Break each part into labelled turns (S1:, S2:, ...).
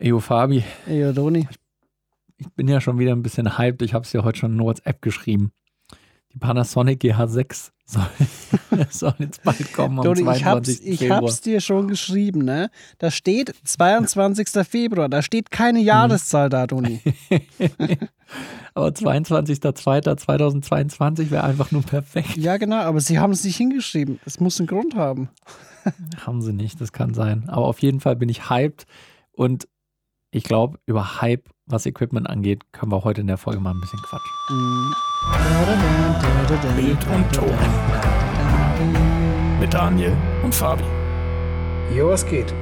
S1: Ejo Fabi,
S2: Ey, Doni.
S1: ich bin ja schon wieder ein bisschen hyped. Ich habe es ja heute schon in WhatsApp geschrieben. Die Panasonic GH6 soll, soll jetzt bald kommen am
S2: Doni, ich
S1: 22.
S2: hab's, ich
S1: Februar.
S2: hab's dir schon geschrieben, ne? Da steht 22. Februar, da steht keine Jahreszahl da, Doni.
S1: Aber 22.02.2022 wäre einfach nur perfekt.
S2: Ja, genau, aber sie haben es nicht hingeschrieben. Es muss einen Grund haben.
S1: Haben sie nicht, das kann sein. Aber auf jeden Fall bin ich hyped und ich glaube, über Hype, was Equipment angeht, können wir heute in der Folge mal ein bisschen quatschen.
S3: Bild und Ton. Mit Daniel und Fabi.
S4: Jo, was geht?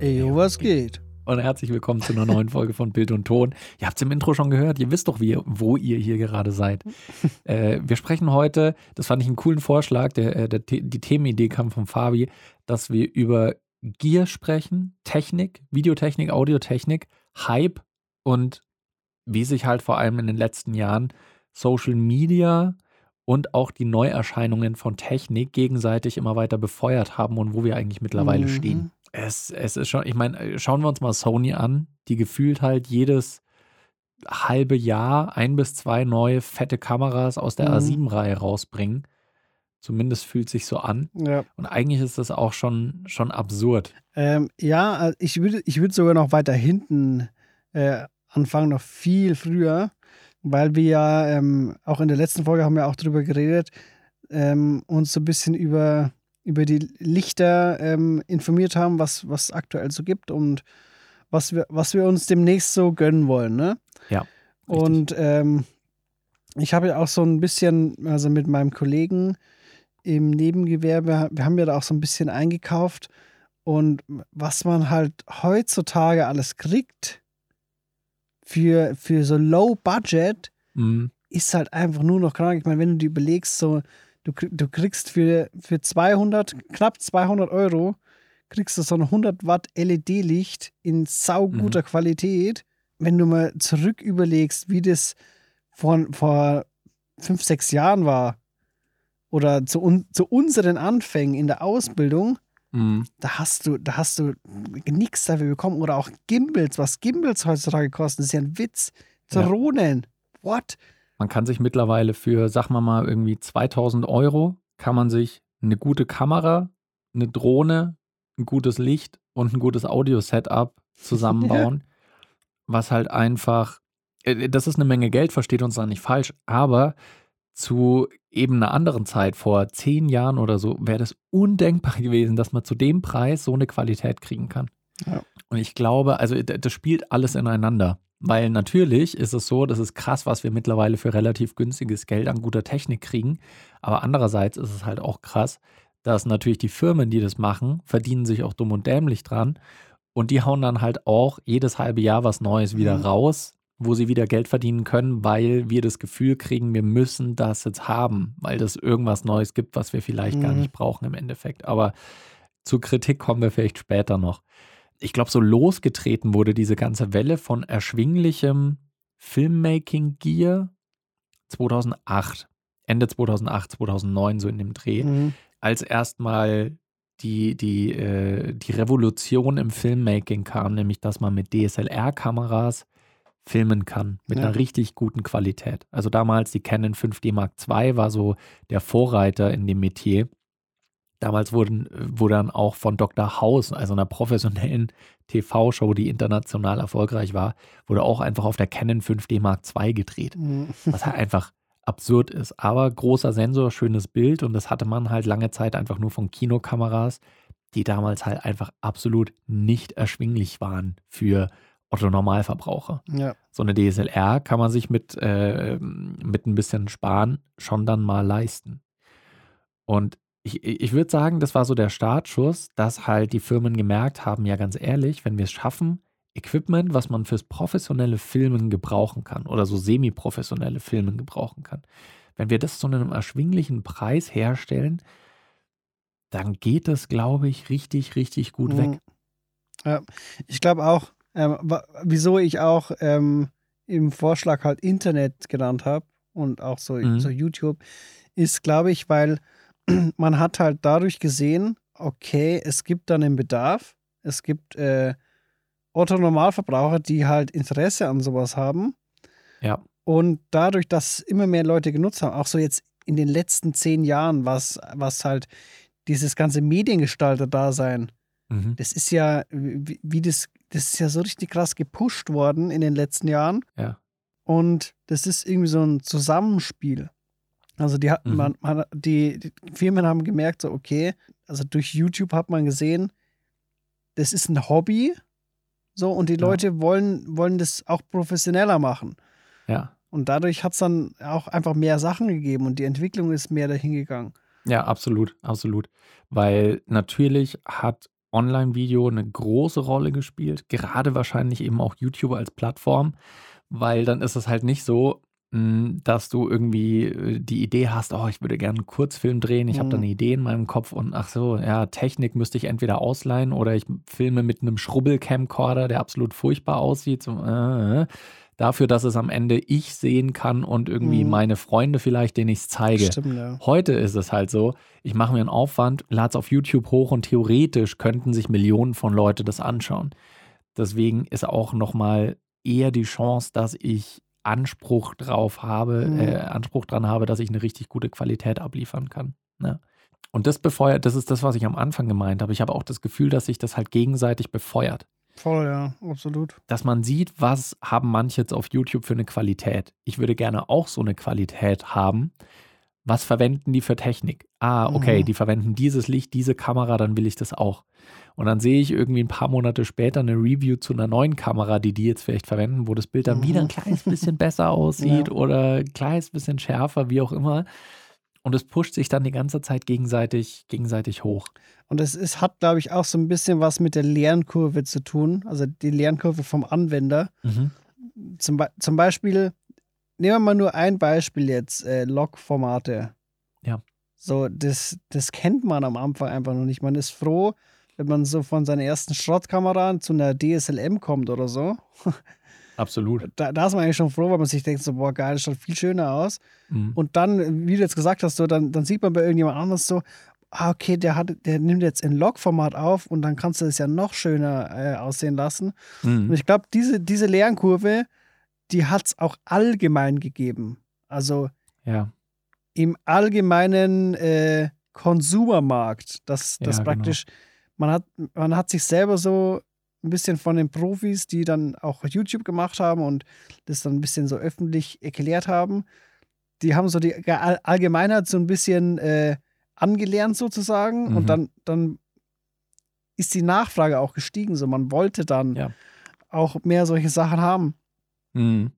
S2: Jo, was geht?
S1: Und herzlich willkommen zu einer neuen Folge von Bild und Ton. Ihr habt es im Intro schon gehört, ihr wisst doch, wie, wo ihr hier gerade seid. äh, wir sprechen heute, das fand ich einen coolen Vorschlag, der, äh, der, die Themenidee kam von Fabi, dass wir über Gear sprechen, Technik, Videotechnik, Audiotechnik, Hype und wie sich halt vor allem in den letzten Jahren Social Media und auch die Neuerscheinungen von Technik gegenseitig immer weiter befeuert haben und wo wir eigentlich mittlerweile
S2: Mhm.
S1: stehen. Es, es ist schon, ich meine, schauen wir uns mal Sony an, die gefühlt halt jedes halbe Jahr ein bis zwei neue fette Kameras aus der
S2: Mhm.
S1: A7-Reihe rausbringen. Zumindest fühlt sich so an.
S2: Ja,
S1: Und eigentlich ist das auch schon, schon absurd.
S2: ähm, ja also ich würde ich würd sogar noch weiter hinten äh, anfangen, noch viel früher, weil wir ja ähm, auch in der letzten Folge haben wir auch drüber geredet, ähm, uns so ein bisschen über, über die Lichter ähm, informiert haben, was was aktuell so gibt und was wir, was wir uns demnächst so gönnen wollen, ne?
S1: Ja, richtig.
S2: Und ähm, ich habe ja auch so ein bisschen, also mit meinem Kollegen im Nebengewerbe, wir haben ja da auch so ein bisschen eingekauft. Und was man halt heutzutage alles kriegt für, für so Low Budget,
S1: Mhm.
S2: ist halt einfach nur noch krank. Ich meine, wenn du dir überlegst, so, du, du kriegst für, für 200, knapp 200 Euro, kriegst du so ein 100 Watt LED-Licht in sauguter Qualität. Wenn du mal zurück überlegst, wie das vor, vor fünf, sechs Jahren war oder zu, un, zu unseren Anfängen in der Ausbildung,
S1: Mhm.
S2: da hast du, da hast du nichts dafür bekommen. Oder auch Gimbals, was Gimbals heutzutage kosten, ist ja ein Witz.
S1: Ja.
S2: Drohnen. What?
S1: Man kann sich mittlerweile für, sag mal mal, irgendwie 2000 Euro, kann man sich eine gute Kamera, eine Drohne, ein gutes Licht und ein gutes Audio-Setup zusammenbauen, was halt einfach, äh, das ist eine Menge Geld, versteht uns da nicht falsch, aber zu eben einer anderen Zeit, vor zehn Jahren oder so, wäre das undenkbar gewesen, dass man zu dem Preis so eine Qualität kriegen kann.
S2: Ja.
S1: Und ich glaube, also das spielt alles ineinander. Weil natürlich ist es so, das ist krass, was wir mittlerweile für relativ günstiges Geld an guter Technik kriegen. Aber andererseits ist es halt auch krass, dass natürlich die Firmen, die das machen, verdienen sich auch dumm und dämlich dran. Und die hauen dann halt auch jedes halbe Jahr was Neues wieder
S2: Mhm.
S1: raus, wo sie wieder Geld verdienen können, weil wir das Gefühl kriegen, wir müssen das jetzt haben, weil das irgendwas Neues gibt, was wir vielleicht gar
S2: Mhm.
S1: nicht brauchen im Endeffekt. Aber zur Kritik kommen wir vielleicht später noch. Ich glaube, so losgetreten wurde diese ganze Welle von erschwinglichem Filmmaking-Gear 2008, Ende 2008, 2009, so in dem Dreh
S2: Mhm.
S1: als erstmal die, die, äh, die Revolution im Filmmaking kam, nämlich dass man mit DSLR-Kameras filmen kann, mit
S2: Ja.
S1: einer richtig guten Qualität. Also damals die Canon 5D Mark II war so der Vorreiter in dem Metier. Damals wurden, wurde dann auch von Dr. House, also einer professionellen TV-Show, die international erfolgreich war, wurde auch einfach auf der Canon 5D Mark II gedreht
S2: Mhm.
S1: was halt einfach absurd ist. Aber großer Sensor, schönes Bild und das hatte man halt lange Zeit einfach nur von Kinokameras, die damals halt einfach absolut nicht erschwinglich waren für Otto Normalverbraucher.
S2: Ja.
S1: So eine DSLR kann man sich mit, äh, mit ein bisschen Sparen schon dann mal leisten. Und ich, ich würde sagen, das war so der Startschuss, dass halt die Firmen gemerkt haben, ja ganz ehrlich, wenn wir es schaffen, Equipment, was man fürs professionelle Filmen gebrauchen kann oder so semi-professionelle Filmen gebrauchen kann, wenn wir das zu einem erschwinglichen Preis herstellen, dann geht das, glaube ich, richtig, richtig gut weg.
S2: Mhm. Ja, ich glaube auch, ähm, wieso ich auch ähm, im Vorschlag halt Internet genannt habe und auch so,
S1: Mhm.
S2: so YouTube, ist, glaube ich, weil man hat halt dadurch gesehen, okay, es gibt dann einen Bedarf Es gibt äh, Otto-Normalverbraucher, die halt Interesse an sowas haben.
S1: Ja.
S2: Und dadurch, dass immer mehr Leute genutzt haben, auch so jetzt in den letzten zehn Jahren, was, was halt dieses ganze Mediengestalter-Dasein,
S1: Mhm.
S2: das ist ja, wie, wie das, das ist ja so richtig krass gepusht worden in den letzten Jahren.
S1: Ja.
S2: Und das ist irgendwie so ein Zusammenspiel. Also die, hat,
S1: Mhm.
S2: man, man, die, die Firmen haben gemerkt, so okay, also durch YouTube hat man gesehen, das ist ein Hobby, so und die
S1: Ja.
S2: Leute wollen, wollen das auch professioneller machen.
S1: Ja.
S2: Und dadurch hat es dann auch einfach mehr Sachen gegeben und die Entwicklung ist mehr dahin gegangen.
S1: Ja, absolut, absolut. Weil natürlich hat Online-Video eine große Rolle gespielt, gerade wahrscheinlich eben auch YouTube als Plattform, weil dann ist es halt nicht so, mh, dass du irgendwie äh, die Idee hast, oh, ich würde gerne einen Kurzfilm drehen, ich habe da
S2: Mhm.
S1: eine Idee in meinem Kopf und ach so, ja, Technik müsste ich entweder ausleihen oder ich filme mit einem Schrubbel-Camcorder, der absolut furchtbar aussieht, so, äh, äh, dafür, dass es am Ende ich sehen kann und irgendwie
S2: Mhm.
S1: meine Freunde vielleicht, denen ich es zeige.
S2: Stimmt, ja.
S1: Heute ist es halt so, ich mache mir einen Aufwand, lade es auf YouTube hoch und theoretisch könnten sich Millionen von Leute das anschauen. Deswegen ist auch nochmal eher die Chance, dass ich Anspruch drauf habe,
S2: Mhm.
S1: äh, Anspruch dran habe, dass ich eine richtig gute Qualität abliefern kann. Ne? Und das befeuert, das ist das, was ich am Anfang gemeint habe. Ich habe auch das Gefühl, dass sich das halt gegenseitig befeuert
S2: Voll, ja, absolut.
S1: dass man sieht, was haben manche jetzt auf YouTube für eine Qualität. Ich würde gerne auch so eine Qualität haben. Was verwenden die für Technik? Ah, okay,
S2: Mhm.
S1: die verwenden dieses Licht, diese Kamera, dann will ich das auch. Und dann sehe ich irgendwie ein paar Monate später eine Review zu einer neuen Kamera, die die jetzt vielleicht verwenden, wo das Bild dann wieder ein
S2: Mhm.
S1: kleines bisschen besser aussieht
S2: Ja.
S1: oder ein kleines bisschen schärfer, wie auch immer. Und es pusht sich dann die ganze Zeit gegenseitig, gegenseitig hoch.
S2: Und es ist, hat, glaube ich, auch so ein bisschen was mit der Lernkurve zu tun, also die Lernkurve vom Anwender.
S1: Mhm.
S2: Zum, zum Beispiel, nehmen wir mal nur ein Beispiel jetzt, äh, Log-Formate.
S1: Ja.
S2: So, das, das kennt man am Anfang einfach noch nicht. Man ist froh, wenn man so von seiner ersten Schrottkamera zu einer DSLM kommt oder so.
S1: Absolut.
S2: Da, da ist man eigentlich schon froh, weil man sich denkt, so, boah, geil, das schaut viel schöner aus.
S1: Mhm.
S2: Und dann, wie du jetzt gesagt hast, so, dann, dann sieht man bei irgendjemand anders so, ah, okay, der, hat, der nimmt jetzt in Log-Format auf und dann kannst du es ja noch schöner äh, aussehen lassen. Und
S1: Mhm.
S2: ich glaube, diese, diese Lernkurve, die hat es auch allgemein gegeben. Also
S1: Ja.
S2: im allgemeinen äh, Konsumermarkt. Das, das
S1: Ja, genau.
S2: praktisch, man, hat, man hat sich selber so ein bisschen von den Profis, die dann auch YouTube gemacht haben und das dann ein bisschen so öffentlich erklärt haben, die haben so die All- Allgemeinheit so ein bisschen äh, angelernt sozusagen
S1: Mhm.
S2: und dann, dann ist die Nachfrage auch gestiegen. So, man wollte dann
S1: Ja.
S2: auch mehr solche Sachen haben.
S1: Mhm.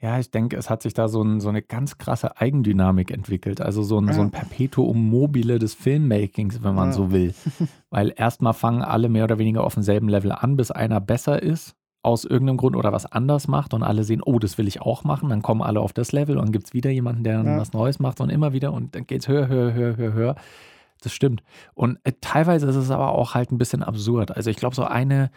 S1: Ja, ich denke, es hat sich da so, ein, so eine ganz krasse Eigendynamik entwickelt. Also so ein, so ein
S2: Ja.
S1: Perpetuum mobile des Filmmakings, wenn man
S2: Ja.
S1: so will. Weil erstmal fangen alle mehr oder weniger auf demselben Level an, bis einer besser ist aus irgendeinem Grund oder was anders macht und alle sehen, oh, das will ich auch machen. Dann kommen alle auf das Level und gibt es wieder jemanden, der dann
S2: Ja.
S1: was Neues macht und immer wieder und dann geht es höher, höher, höher, höher, höher. Das stimmt. Und äh, teilweise ist es aber auch halt ein bisschen absurd. Also ich glaube, so eine,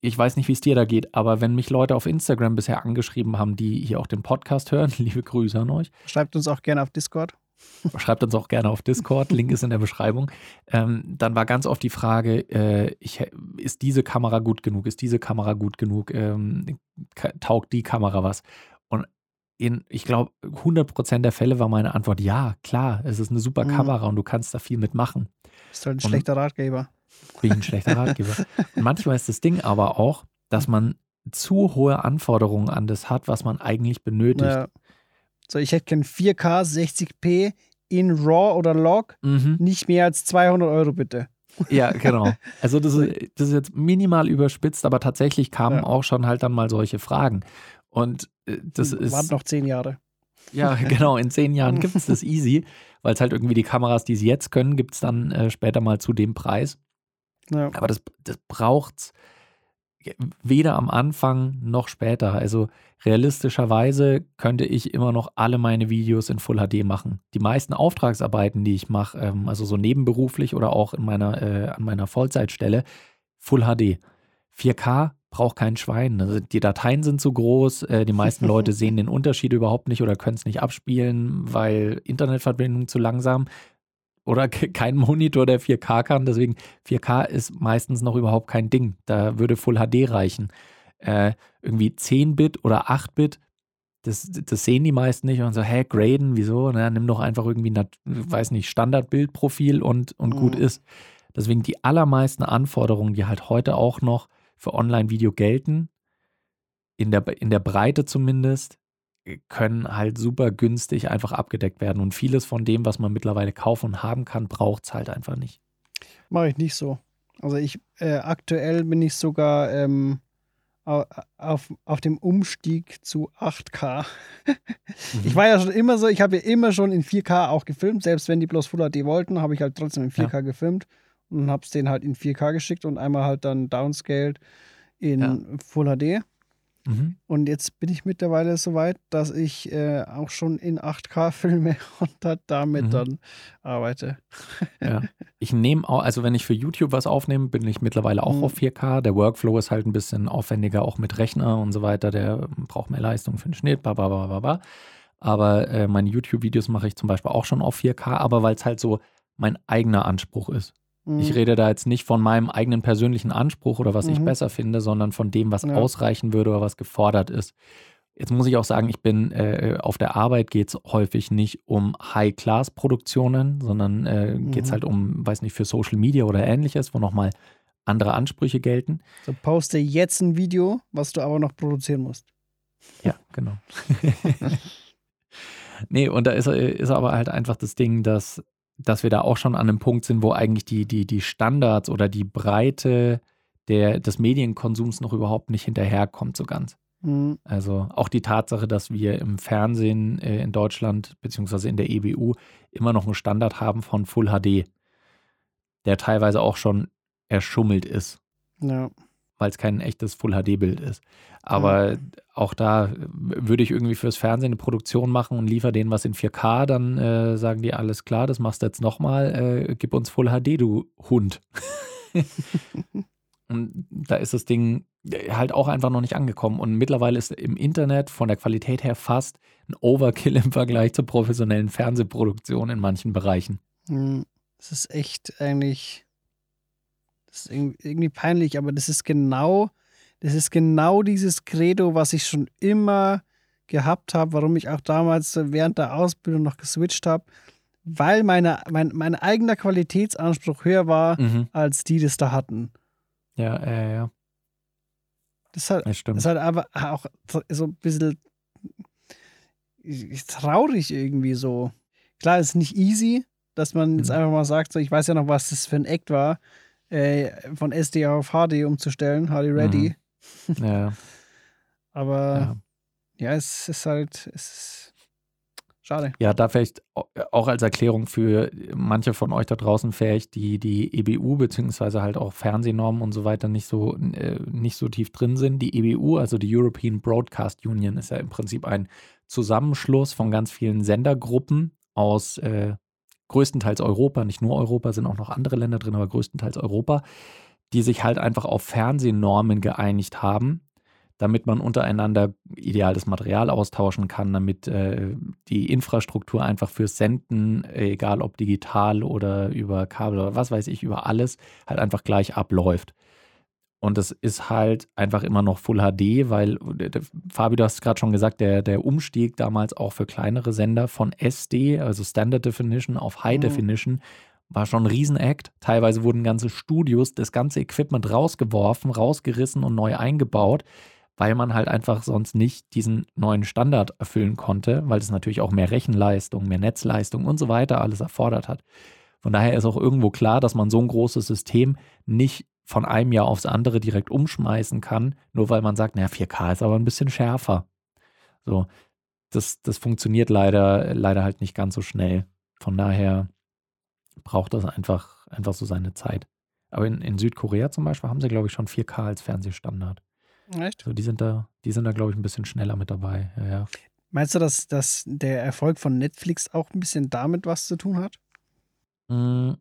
S1: ich weiß nicht, wie es dir da geht, aber wenn mich Leute auf Instagram bisher angeschrieben haben, die hier auch den Podcast hören, liebe Grüße an euch,
S2: Schreibt uns auch gerne auf Discord.
S1: schreibt uns auch gerne auf Discord, Link ist in der Beschreibung. Ähm, dann war ganz oft die Frage, äh, ich, ist diese Kamera gut genug? Ist diese Kamera gut genug? Ähm, taugt die Kamera was? Und in, ich glaube, 100% der Fälle war meine Antwort, ja, klar, es ist eine super
S2: Mhm.
S1: Kamera und du kannst da viel mitmachen.
S2: Ist halt ein
S1: Und-
S2: schlechter Ratgeber.
S1: Bin ich ein schlechter Ratgeber. Und manchmal ist das Ding aber auch, dass man zu hohe Anforderungen an das hat, was man eigentlich benötigt.
S2: Ja. So, ich hätte gern 4K 60p in RAW oder Log,
S1: Mhm.
S2: nicht mehr als 200 Euro bitte.
S1: Ja, genau. Also das ist, das ist jetzt minimal überspitzt, aber tatsächlich kamen
S2: Ja.
S1: auch schon halt dann mal solche Fragen. Und äh, das ist,
S2: Warten noch 10 Jahre.
S1: ja genau, in zehn Jahren gibt es das easy, weil es halt irgendwie die Kameras, die sie jetzt können, gibt es dann äh, später mal zu dem Preis.
S2: Ja.
S1: Aber das, das braucht's weder am Anfang noch später. Also realistischerweise könnte ich immer noch alle meine Videos in Full HD machen. Die meisten Auftragsarbeiten, die ich mache, ähm, also so nebenberuflich oder auch in meiner, äh, an meiner Vollzeitstelle, Full HD. 4K braucht kein Schwein. Also die Dateien sind zu groß. Äh, die meisten Leute sehen den Unterschied überhaupt nicht oder können es nicht abspielen, weil Internetverbindung zu langsam. Oder kein Monitor, der 4K kann. Deswegen 4K ist meistens noch überhaupt kein Ding. Da würde Full HD reichen. Äh, irgendwie 10-Bit oder 8-Bit, das, das sehen die meisten nicht und so, hä, graden, wieso? Na, nimm doch einfach irgendwie, weiß nicht, Standardbildprofil und, und mhm. gut ist. Deswegen die allermeisten Anforderungen, die halt heute auch noch für Online-Video gelten, in der, in der Breite zumindest, können halt super günstig einfach abgedeckt werden. Und vieles von dem, was man mittlerweile kaufen und haben kann, braucht es halt einfach nicht.
S2: Mache ich nicht so. Also ich, äh, aktuell bin ich sogar ähm, auf, auf dem Umstieg zu 8K. mhm. Ich war ja schon immer so, ich habe ja immer schon in 4K auch gefilmt, selbst wenn die bloß Full HD wollten, habe ich halt trotzdem in 4K ja. gefilmt und habe es denen halt in 4K geschickt und einmal halt dann downscaled in ja. Full HD. Mhm. Und jetzt bin ich mittlerweile so weit, dass ich äh, auch schon in 8K filme und damit mhm. dann arbeite.
S1: Ja. Ich nehme auch, also wenn ich für YouTube was aufnehme, bin ich mittlerweile auch mhm. auf 4K. Der Workflow ist halt ein bisschen aufwendiger, auch mit Rechner und so weiter. Der braucht mehr Leistung für den Schnitt, bla bla bla bla. bla. Aber äh, meine YouTube-Videos mache ich zum Beispiel auch schon auf 4K, aber weil es halt so mein eigener Anspruch ist. Ich mhm. rede da jetzt nicht von meinem eigenen persönlichen Anspruch oder was mhm. ich besser finde, sondern von dem, was ja. ausreichen würde oder was gefordert ist. Jetzt muss ich auch sagen, ich bin äh, auf der Arbeit geht es häufig nicht um High-Class-Produktionen, sondern äh, mhm. geht es halt um, weiß nicht, für Social Media oder ähnliches, wo nochmal andere Ansprüche gelten.
S2: So poste jetzt ein Video, was du aber noch produzieren musst.
S1: Ja, genau. nee, und da ist, ist aber halt einfach das Ding, dass dass wir da auch schon an einem Punkt sind, wo eigentlich die, die, die Standards oder die Breite der, des Medienkonsums noch überhaupt nicht hinterherkommt, so ganz. Mhm. Also auch die Tatsache, dass wir im Fernsehen äh, in Deutschland beziehungsweise in der EBU immer noch einen Standard haben von Full HD, der teilweise auch schon erschummelt ist.
S2: Ja
S1: weil es kein echtes Full-HD-Bild ist. Aber mhm. Auch da würde ich irgendwie fürs Fernsehen eine Produktion machen und liefere denen was in 4K, dann äh, sagen die, alles klar, das machst du jetzt nochmal, äh, gib uns Full-HD, du Hund. und da ist das Ding halt auch einfach noch nicht angekommen. Und mittlerweile ist im Internet von der Qualität her fast ein Overkill im Vergleich zur professionellen Fernsehproduktion in manchen Bereichen.
S2: Mhm. Es ist echt eigentlich das ist irgendwie peinlich, aber das ist genau, das ist genau dieses Credo, was ich schon immer gehabt habe, warum ich auch damals während der Ausbildung noch geswitcht habe, weil meine, mein, mein eigener Qualitätsanspruch höher war, mhm. als die das da hatten.
S1: Ja, äh, ja.
S2: Das ist halt, das, das ist halt aber auch so ein bisschen traurig irgendwie so. Klar, es ist nicht easy, dass man mhm. jetzt einfach mal sagt, so, ich weiß ja noch, was das für ein Act war, äh, von SD auf HD umzustellen, HD Ready.
S1: Mhm. Ja.
S2: Aber ja. ja. es ist halt, es ist schade.
S1: Ja, da vielleicht auch als Erklärung für manche von euch da draußen vielleicht, die die EBU beziehungsweise halt auch Fernsehnormen und so weiter nicht so, äh, nicht so tief drin sind. Die EBU, also die European Broadcast Union, ist ja im Prinzip ein Zusammenschluss von ganz vielen Sendergruppen aus äh, größtenteils Europa, nicht nur Europa, sind auch noch andere Länder drin, aber größtenteils Europa, die sich halt einfach auf Fernsehnormen geeinigt haben, damit man untereinander ideales Material austauschen kann, damit äh, die Infrastruktur einfach fürs Senden, egal ob digital oder über Kabel oder was weiß ich, über alles, halt einfach gleich abläuft. Und es ist halt einfach immer noch Full HD, weil, Fabi, du hast gerade schon gesagt, der, der Umstieg damals auch für kleinere Sender von SD, also Standard Definition, auf High mhm. Definition, war schon ein Riesenakt. Teilweise wurden ganze Studios, das ganze Equipment rausgeworfen, rausgerissen und neu eingebaut, weil man halt einfach sonst nicht diesen neuen Standard erfüllen konnte, weil es natürlich auch mehr Rechenleistung, mehr Netzleistung und so weiter alles erfordert hat. Von daher ist auch irgendwo klar, dass man so ein großes System nicht von einem Jahr aufs andere direkt umschmeißen kann, nur weil man sagt, naja, 4K ist aber ein bisschen schärfer. So, das, das funktioniert leider, leider halt nicht ganz so schnell. Von daher braucht das einfach, einfach so seine Zeit. Aber in, in Südkorea zum Beispiel haben sie, glaube ich, schon 4K als Fernsehstandard.
S2: Echt?
S1: So, die sind da, die sind da, glaube ich, ein bisschen schneller mit dabei. Ja, ja.
S2: Meinst du, dass, dass der Erfolg von Netflix auch ein bisschen damit was zu tun hat?
S1: Mm,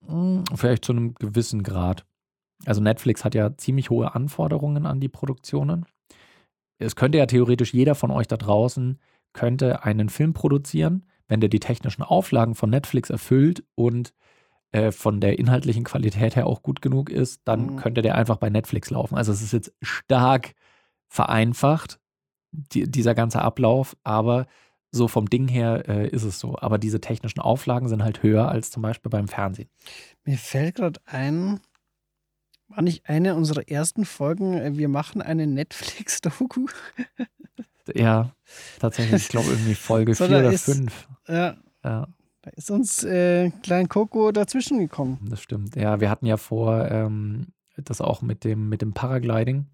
S1: mm, vielleicht zu einem gewissen Grad. Also Netflix hat ja ziemlich hohe Anforderungen an die Produktionen. Es könnte ja theoretisch jeder von euch da draußen könnte einen Film produzieren wenn der die technischen Auflagen von Netflix erfüllt und äh, von der inhaltlichen Qualität her auch gut genug ist, dann
S2: Mhm.
S1: könnte der einfach bei Netflix laufen. Also es ist jetzt stark vereinfacht, die, dieser ganze Ablauf, aber so vom Ding her äh, ist es so. Aber diese technischen Auflagen sind halt höher als zum Beispiel beim Fernsehen.
S2: Mir fällt gerade ein, war nicht eine unserer ersten Folgen, äh, wir machen eine Netflix-Doku?
S1: Ja, tatsächlich, ich glaube irgendwie Folge
S2: So,
S1: 4
S2: da
S1: oder
S2: ist-
S1: 5.
S2: Ja,
S1: Ja,
S2: da ist uns äh, Klein Coco dazwischen gekommen.
S1: das stimmt. Ja, wir hatten ja vor, ähm, das auch mit dem, mit dem Paragliding.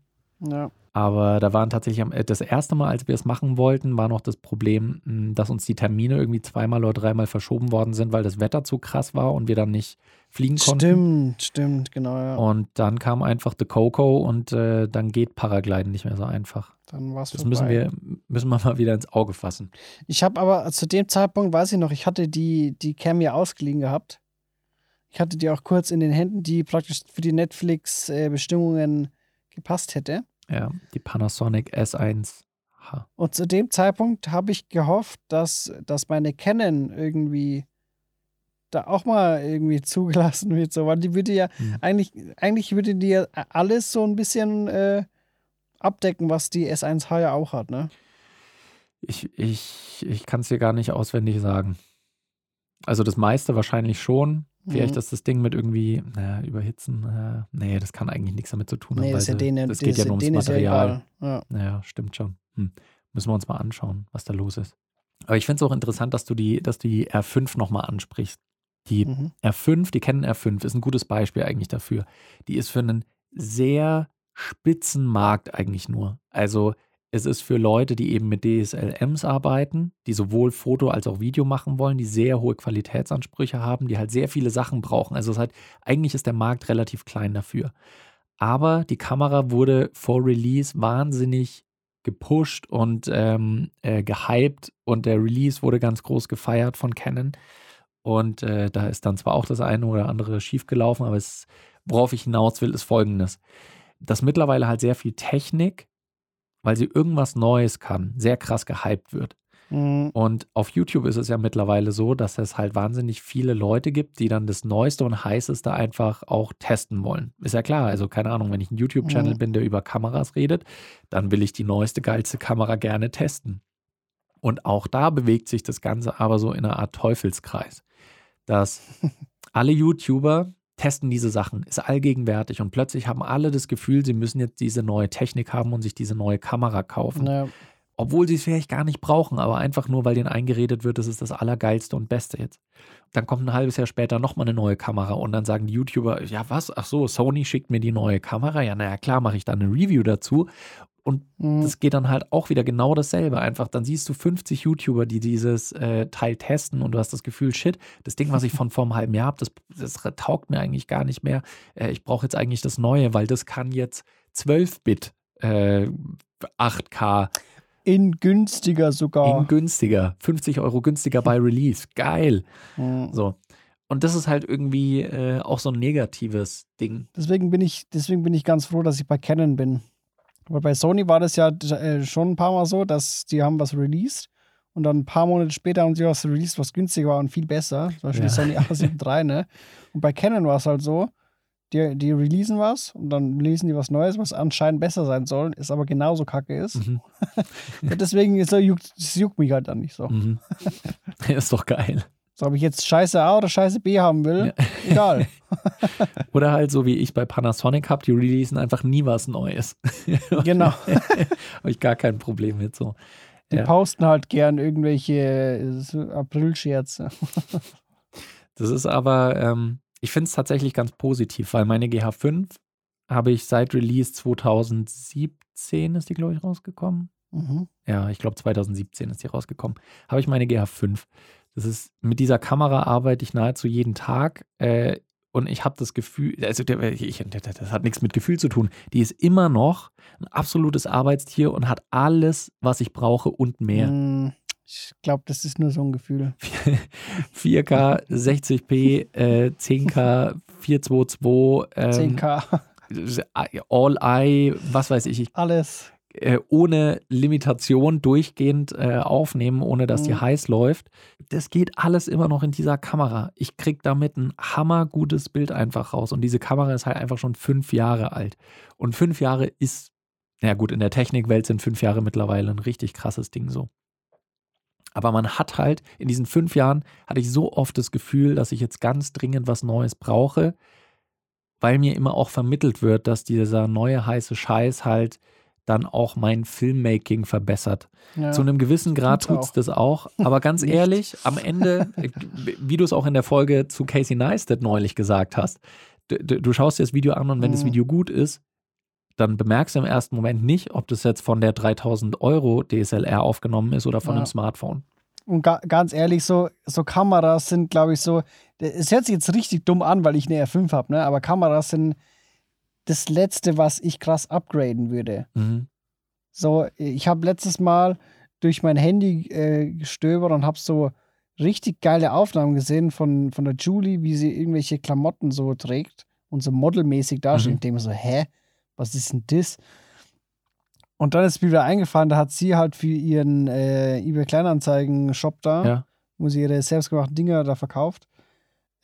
S2: Ja.
S1: Aber da waren tatsächlich äh, das erste Mal, als wir es machen wollten, war noch das Problem, mh, dass uns die Termine irgendwie zweimal oder dreimal verschoben worden sind, weil das Wetter zu krass war und wir dann nicht fliegen konnten.
S2: Stimmt, stimmt, genau. Ja.
S1: Und dann kam einfach The Coco und äh, dann geht Paragliden nicht mehr so einfach.
S2: Dann war's
S1: Das
S2: vorbei.
S1: müssen wir, müssen wir mal wieder ins Auge fassen.
S2: Ich habe aber zu dem Zeitpunkt, weiß ich noch, ich hatte die, die Cam ja ausgeliehen gehabt. Ich hatte die auch kurz in den Händen, die praktisch für die Netflix-Bestimmungen gepasst hätte.
S1: Ja, die Panasonic S1. H.
S2: Und zu dem Zeitpunkt habe ich gehofft, dass, dass meine Canon irgendwie da auch mal irgendwie zugelassen wird. So, weil die würde ja,
S1: Hm.
S2: eigentlich, eigentlich würde die ja alles so ein bisschen äh, abdecken, was die S1H ja auch hat, ne?
S1: Ich, ich, ich kann es dir gar nicht auswendig sagen. Also das meiste wahrscheinlich schon. Vielleicht
S2: Mhm.
S1: ist das Ding mit irgendwie, naja, überhitzen. Äh, nee, das kann eigentlich nichts damit zu tun haben.
S2: Nee, das ja denen,
S1: das geht ja nur ums
S2: ja
S1: Material.
S2: Ja.
S1: Naja, stimmt schon. Hm. Müssen wir uns mal anschauen, was da los ist. Aber ich finde es auch interessant, dass du die, dass du die R5 nochmal ansprichst. Die
S2: Mhm.
S1: R5, die kennen R5, ist ein gutes Beispiel eigentlich dafür. Die ist für einen sehr spitzen Markt eigentlich nur. Also es ist für Leute, die eben mit DSLMs arbeiten, die sowohl Foto als auch Video machen wollen, die sehr hohe Qualitätsansprüche haben, die halt sehr viele Sachen brauchen. Also es halt, eigentlich ist der Markt relativ klein dafür. Aber die Kamera wurde vor Release wahnsinnig gepusht und ähm, äh, gehypt und der Release wurde ganz groß gefeiert von Canon. Und äh, da ist dann zwar auch das eine oder andere schiefgelaufen, aber es, worauf ich hinaus will, ist folgendes. Dass mittlerweile halt sehr viel Technik, weil sie irgendwas Neues kann, sehr krass gehypt wird.
S2: Mhm.
S1: Und auf YouTube ist es ja mittlerweile so, dass es halt wahnsinnig viele Leute gibt, die dann das Neueste und Heißeste einfach auch testen wollen. Ist ja klar, also keine Ahnung, wenn ich ein YouTube-Channel
S2: Mhm.
S1: bin, der über Kameras redet, dann will ich die neueste, geilste Kamera gerne testen. Und auch da bewegt sich das Ganze aber so in einer Art Teufelskreis, dass alle YouTuber testen diese Sachen, ist allgegenwärtig und plötzlich haben alle das Gefühl, sie müssen jetzt diese neue Technik haben und sich diese neue Kamera kaufen
S2: Ja.
S1: obwohl sie es vielleicht gar nicht brauchen, aber einfach nur, weil denen eingeredet wird, das ist das Allergeilste und Beste jetzt. Dann kommt ein halbes Jahr später nochmal eine neue Kamera und dann sagen die YouTuber, ja was, ach so, Sony schickt mir die neue Kamera, ja naja klar, mache ich dann eine Review dazu und
S2: Mhm.
S1: das geht dann halt auch wieder genau dasselbe. Einfach, dann siehst du 50 YouTuber, die dieses äh, Teil testen und du hast das Gefühl, shit, das Ding, was ich von vor einem halben Jahr habe, das, das taugt mir eigentlich gar nicht mehr. Äh, ich brauche jetzt eigentlich das Neue, weil das kann jetzt 12-Bit äh, 8K
S2: In günstiger sogar.
S1: in günstiger, 50 Euro günstiger bei Release. Geil.
S2: Mhm.
S1: So. Und das ist halt irgendwie äh, auch so ein negatives Ding.
S2: Deswegen bin ich, deswegen bin ich ganz froh, dass ich bei Canon bin. Aber bei Sony war das ja äh, schon ein paar Mal so, dass die haben was released und dann ein paar Monate später haben sie was released, was günstiger war und viel besser. Zum Beispiel
S1: Ja.
S2: Sony A7 III, ne? Und bei Canon war es halt so, die, die releasen was und dann releasen die was Neues, was anscheinend besser sein soll, ist aber genauso kacke ist.
S1: Mhm.
S2: Deswegen ist, juckt, das juckt mich halt dann nicht so.
S1: Mhm. ist doch geil.
S2: So, ob ich jetzt Scheiße A oder Scheiße B haben will, egal.
S1: Oder halt so wie ich bei Panasonic habe, die releasen einfach nie was Neues.
S2: genau.
S1: habe ich gar kein Problem mit so.
S2: Die
S1: Ja.
S2: posten halt gern irgendwelche äh, April-Scherze.
S1: Das ist aber, ähm, ich finde es tatsächlich ganz positiv, weil meine GH5 habe ich seit Release 2017 ist die, glaube ich, rausgekommen.
S2: Mhm.
S1: Ja, ich glaube 2017 ist die rausgekommen. Habe ich meine GH5. Das ist, mit dieser Kamera arbeite ich nahezu jeden Tag. Äh, und ich habe das Gefühl, also ich, das hat nichts mit Gefühl zu tun. Die ist immer noch ein absolutes Arbeitstier und hat alles, was ich brauche und mehr.
S2: Mm, Ich glaube, das ist nur so ein Gefühl.
S1: 4K, 60p, äh, 10K, 422, ähm,
S2: 10K,
S1: All Eye, was weiß ich. ich
S2: alles.
S1: Äh, ohne Limitation durchgehend äh, aufnehmen, ohne dass die
S2: Mhm.
S1: heiß läuft. Das geht alles immer noch in dieser Kamera. Ich krieg damit ein hammergutes Bild einfach raus. Und diese Kamera ist halt einfach schon fünf Jahre alt. Und fünf Jahre ist, na gut, in der Technikwelt sind fünf Jahre mittlerweile ein richtig krasses Ding so. Aber man hat halt, in diesen fünf Jahren hatte ich so oft das Gefühl, dass ich jetzt ganz dringend was Neues brauche, weil mir immer auch vermittelt wird, dass dieser neue heiße Scheiß halt dann auch mein Filmmaking verbessert.
S2: Ja.
S1: Zu einem gewissen Grad tut es das auch. Aber ganz ehrlich, am Ende, äh, wie du es auch in der Folge zu Casey Neistat neulich gesagt hast, du, du schaust dir das Video an und wenn das
S2: Mhm.
S1: Video gut ist, dann bemerkst du im ersten Moment nicht, ob das jetzt von der 3000 Euro DSLR aufgenommen ist oder von
S2: Ja.
S1: einem Smartphone.
S2: Und ga, ganz ehrlich, so, so Kameras sind, glaube ich, so. Es hört sich jetzt richtig dumm an, weil ich eine R5 habe, ne? aber Kameras sind das Letzte, was ich krass upgraden würde.
S1: Mhm.
S2: So, ich habe letztes Mal durch mein Handy äh, gestöbert und habe so richtig geile Aufnahmen gesehen von, von der Julie, wie sie irgendwelche Klamotten so trägt und so modelmäßig dasteht.
S1: Mhm.
S2: Mir so, hä, was ist denn das? Und dann ist mir wieder eingefallen, da hat sie halt für ihren äh, eBay Kleinanzeigen-Shop da,
S1: Ja.
S2: wo sie ihre selbstgemachten Dinger da verkauft,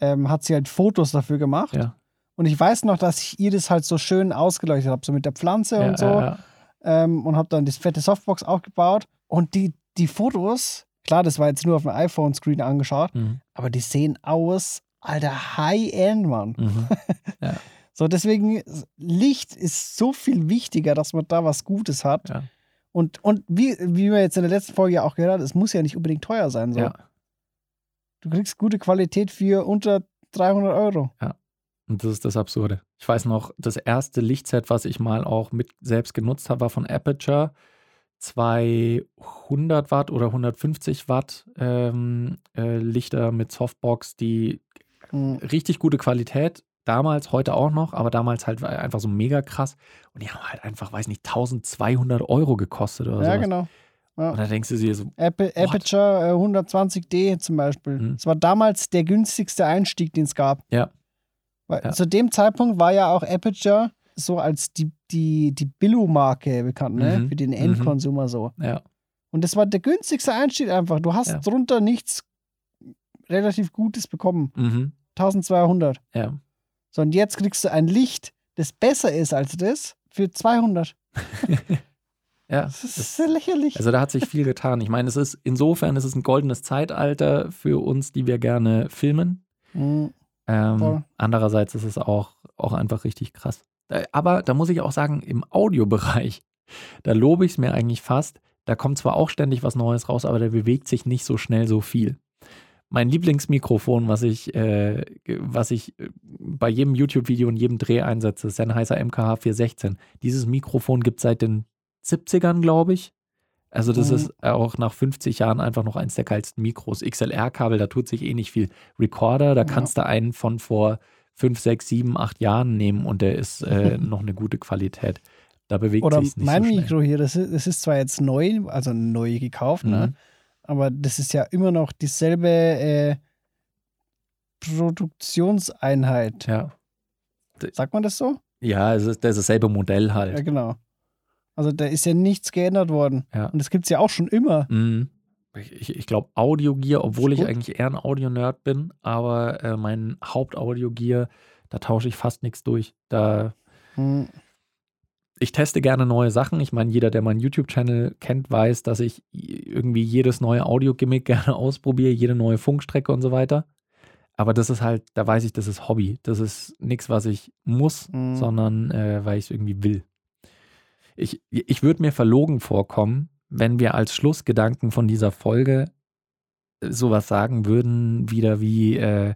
S2: ähm, hat sie halt Fotos dafür gemacht.
S1: Ja.
S2: Und ich weiß noch, dass ich ihr das halt so schön ausgeleuchtet habe, so mit der Pflanze
S1: Ja,
S2: und so
S1: ja, ja.
S2: ähm, und habe dann das fette Softbox aufgebaut. Und die, die Fotos, klar, das war jetzt nur auf dem iPhone-Screen angeschaut,
S1: Mhm.
S2: aber die sehen aus, alter High-End, Mann.
S1: Mhm.
S2: So, deswegen, Licht ist so viel wichtiger, dass man da was Gutes hat.
S1: Ja.
S2: Und, und wie, wie wir jetzt in der letzten Folge ja auch gehört haben, es muss ja nicht unbedingt teuer sein. So.
S1: ja.
S2: Du kriegst gute Qualität für unter 300 Euro.
S1: Und das ist das Absurde. Ich weiß noch, das erste Lichtset, was ich mal auch mit selbst genutzt habe, war von Aperture. 200 Watt oder 150 Watt ähm, äh, Lichter mit Softbox, die
S2: Mhm.
S1: richtig gute Qualität. Damals, heute auch noch, aber damals halt einfach so mega krass. Und die haben halt einfach, weiß nicht, 1200 Euro gekostet oder
S2: Ja,
S1: sowas.
S2: genau. Ja.
S1: Und da denkst du dir so,
S2: Ape- Aperture äh, 120D zum Beispiel.
S1: Mhm.
S2: Das war damals der günstigste Einstieg, den es gab.
S1: Ja.
S2: Weil
S1: Ja.
S2: Zu dem Zeitpunkt war ja auch Aperture so als die, die, die Billo-Marke bekannt, ne?
S1: Mhm.
S2: Für den
S1: Mhm.
S2: Endkonsumer so.
S1: ja,
S2: Und das war der günstigste Einstieg einfach. Du hast
S1: Ja.
S2: drunter nichts relativ Gutes bekommen.
S1: mhm,
S2: 1200.
S1: ja.
S2: So, und jetzt kriegst du ein Licht, das besser ist als das, für 200.
S1: ja.
S2: Das ist sehr lächerlich.
S1: Also da hat sich viel getan. Ich meine, es ist insofern, es ist ein goldenes Zeitalter für uns, die wir gerne filmen.
S2: Mhm.
S1: Ähm,
S2: Voll.
S1: andererseits ist es auch, auch einfach richtig krass. Äh, Aber da muss ich auch sagen, im Audiobereich, da lobe ich es mir eigentlich fast. Da kommt zwar auch ständig was Neues raus, aber da bewegt sich nicht so schnell so viel. Mein Lieblingsmikrofon, was ich, äh, was ich äh, bei jedem YouTube-Video und jedem Dreh einsetze, ist Sennheiser MKH 416. Dieses Mikrofon gibt es seit den 70ern, glaube ich. Also das
S2: Mhm.
S1: ist auch nach 50 Jahren einfach noch eins der geilsten Mikros. XLR-Kabel, da tut sich eh nicht viel. Recorder, da
S2: Ja.
S1: kannst du einen von vor 5, 6, 7, 8 Jahren nehmen und der ist äh, noch eine gute Qualität. Da bewegt
S2: Oder
S1: sich nicht
S2: mein
S1: so.
S2: Mikro hier, das ist, das ist zwar jetzt neu, also neu gekauft, ne?
S1: Mhm.
S2: aber das ist ja immer noch dieselbe äh, Produktionseinheit.
S1: Ja.
S2: Sagt man das so?
S1: ja, es ist das ist dasselbe Modell
S2: Ja,
S1: halt.
S2: genau. Also da ist ja nichts geändert worden.
S1: Ja.
S2: Und das gibt es ja auch schon immer.
S1: Mhm. Ich, ich glaube, Audiogear, obwohl ich eigentlich eher ein Audio-Nerd bin, aber äh, mein Hauptaudiogear, da tausche ich fast nichts durch. Da,
S2: Hm.
S1: ich teste gerne neue Sachen. Ich meine, jeder, der meinen YouTube-Channel kennt, weiß, dass ich irgendwie jedes neue Audio-Gimmick gerne ausprobiere, jede neue Funkstrecke und so weiter. Aber das ist halt, da weiß ich, das ist Hobby. Das ist nichts, was ich muss,
S2: Mhm.
S1: sondern äh, weil ich es irgendwie will. Ich, ich würde mir verlogen vorkommen, wenn wir als Schlussgedanken von dieser Folge äh, sowas sagen würden, wieder wie, äh,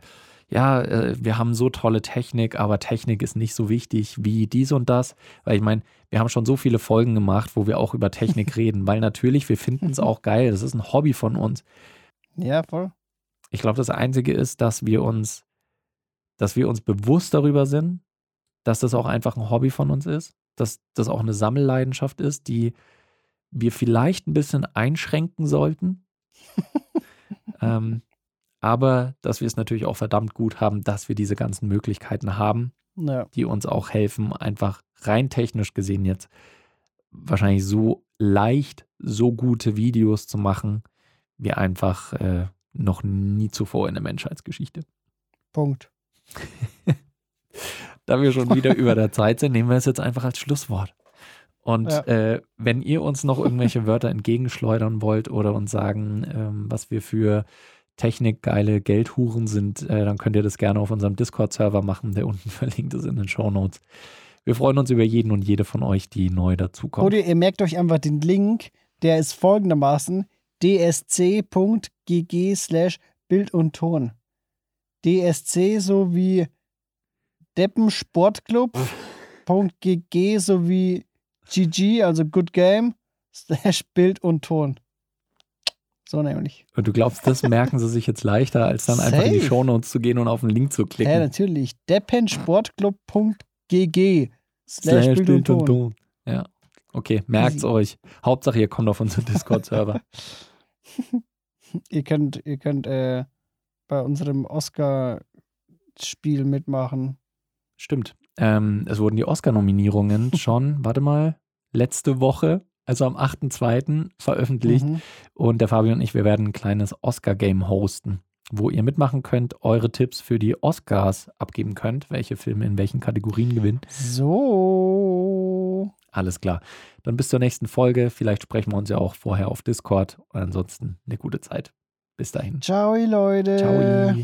S1: ja, äh, wir haben so tolle Technik, aber Technik ist nicht so wichtig wie dies und das. Weil ich meine, wir haben schon so viele Folgen gemacht, wo wir auch über Technik reden, weil natürlich, wir finden es auch geil. Das ist ein Hobby von uns.
S2: Ja, voll.
S1: Ich glaube, das Einzige ist, dass wir uns, dass wir uns bewusst darüber sind, dass das auch einfach ein Hobby von uns ist, dass das auch eine Sammelleidenschaft ist, die wir vielleicht ein bisschen einschränken sollten. ähm, aber dass wir es natürlich auch verdammt gut haben, dass wir diese ganzen Möglichkeiten haben,
S2: Ja.
S1: die uns auch helfen, einfach rein technisch gesehen jetzt wahrscheinlich so leicht, so gute Videos zu machen, wie einfach äh, noch nie zuvor in der Menschheitsgeschichte.
S2: Punkt.
S1: da wir schon wieder über der Zeit sind, nehmen wir es jetzt einfach als Schlusswort. Und
S2: Ja.
S1: äh, wenn ihr uns noch irgendwelche Wörter entgegenschleudern wollt oder uns sagen, ähm, was wir für technikgeile Geldhuren sind, äh, dann könnt ihr das gerne auf unserem Discord-Server machen, der unten verlinkt ist in den Shownotes. Wir freuen uns über jeden und jede von euch, die neu dazukommt.
S2: Oder ihr merkt euch einfach den Link, der ist folgendermaßen dsc.gg slash Bild und Ton. DSC sowie Deppensportclub.gg sowie GG, also Good Game, slash Bild und Ton. So nämlich.
S1: Und du glaubst, das merken sie sich jetzt leichter, als dann einfach in die
S2: Safe.
S1: Shownotes zu gehen und auf den Link zu
S2: Ja,
S1: klicken.
S2: natürlich. Deppensportclub.gg slash Bild und Ton.
S1: Ja. Okay, merkt's
S2: Easy.
S1: euch. Hauptsache, ihr kommt auf unseren Discord-Server.
S2: Ihr könnt, ihr könnt äh, bei unserem Oscar-Spiel mitmachen.
S1: Stimmt. Ähm, es wurden die Oscar-Nominierungen schon, warte mal, letzte Woche, also am 8.2. veröffentlicht.
S2: Mhm.
S1: Und der Fabian und ich, wir werden ein kleines Oscar-Game hosten, wo ihr mitmachen könnt, eure Tipps für die Oscars abgeben könnt, welche Filme in welchen Kategorien gewinnen.
S2: So.
S1: Alles klar. Dann bis zur nächsten Folge. Vielleicht sprechen wir uns ja auch vorher auf Discord. Und ansonsten eine gute Zeit. Bis dahin.
S2: Ciao, Leute.
S1: Ciao.